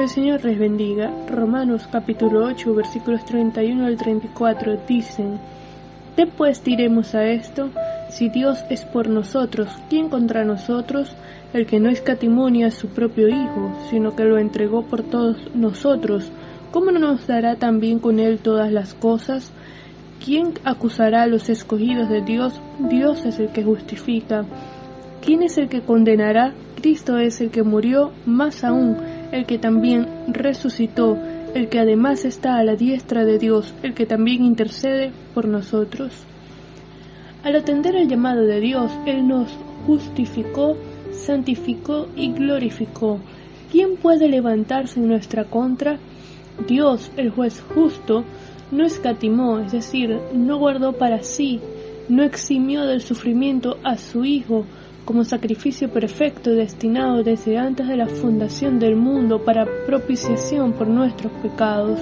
Que el Señor les bendiga. Romanos capítulo 8 versículos 31 al 34 dicen, ¿Qué pues diremos a esto? Si Dios es por nosotros, ¿quién contra nosotros? El que no escatimonia a su propio Hijo, sino que lo entregó por todos nosotros, ¿cómo no nos dará también con él todas las cosas? ¿Quién acusará a los escogidos de Dios? Dios es el que justifica. ¿Quién es el que condenará? Cristo es el que murió, más aún, el que también resucitó, el que además está a la diestra de Dios, el que también intercede por nosotros. Al atender el llamado de Dios, Él nos justificó, santificó y glorificó. ¿Quién puede levantarse en nuestra contra? Dios, el juez justo, no escatimó, es decir, no guardó para sí, no eximió del sufrimiento a su Hijo, como sacrificio perfecto destinado desde antes de la fundación del mundo para propiciación por nuestros pecados,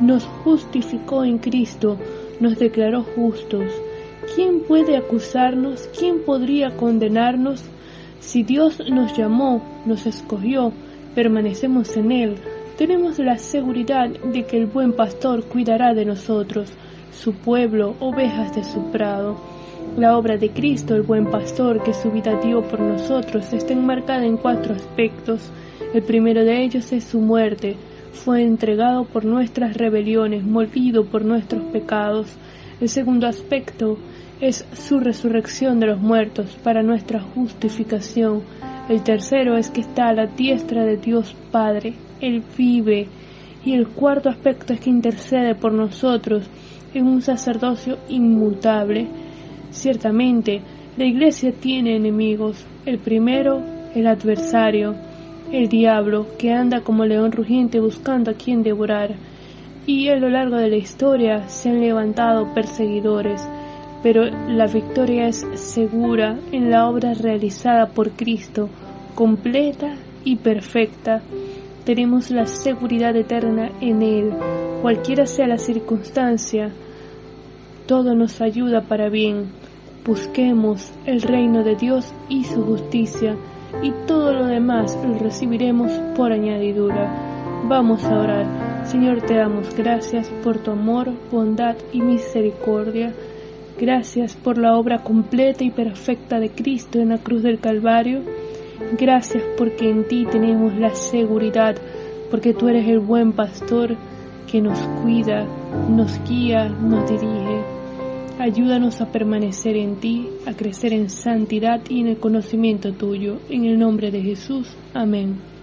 nos justificó en Cristo, nos declaró justos. ¿Quién puede acusarnos? ¿Quién podría condenarnos? Si Dios nos llamó, nos escogió, permanecemos en Él, tenemos la seguridad de que el buen pastor cuidará de nosotros, su pueblo, ovejas de su prado. La obra de Cristo, el buen pastor, que su vida dio por nosotros, está enmarcada en cuatro aspectos. El primero de ellos es su muerte. Fue entregado por nuestras rebeliones, molido por nuestros pecados. El segundo aspecto es su resurrección de los muertos para nuestra justificación. El tercero es que está a la diestra de Dios Padre. Él vive. Y el cuarto aspecto es que intercede por nosotros en un sacerdocio inmutable. Ciertamente, la Iglesia tiene enemigos. El primero, el adversario, el diablo, que anda como león rugiente buscando a quien devorar. Y a lo largo de la historia se han levantado perseguidores, pero la victoria es segura en la obra realizada por Cristo, completa y perfecta. Tenemos la seguridad eterna en Él, cualquiera sea la circunstancia, todo nos ayuda para bien. Busquemos el reino de Dios y su justicia, y todo lo demás lo recibiremos por añadidura. Vamos a orar. Señor, te damos gracias por tu amor, bondad y misericordia. Gracias por la obra completa y perfecta de Cristo en la cruz del Calvario. Gracias porque en ti tenemos la seguridad, porque tú eres el buen pastor que nos cuida, nos guía, nos dirige. Ayúdanos a permanecer en ti, a crecer en santidad y en el conocimiento tuyo. En el nombre de Jesús. Amén.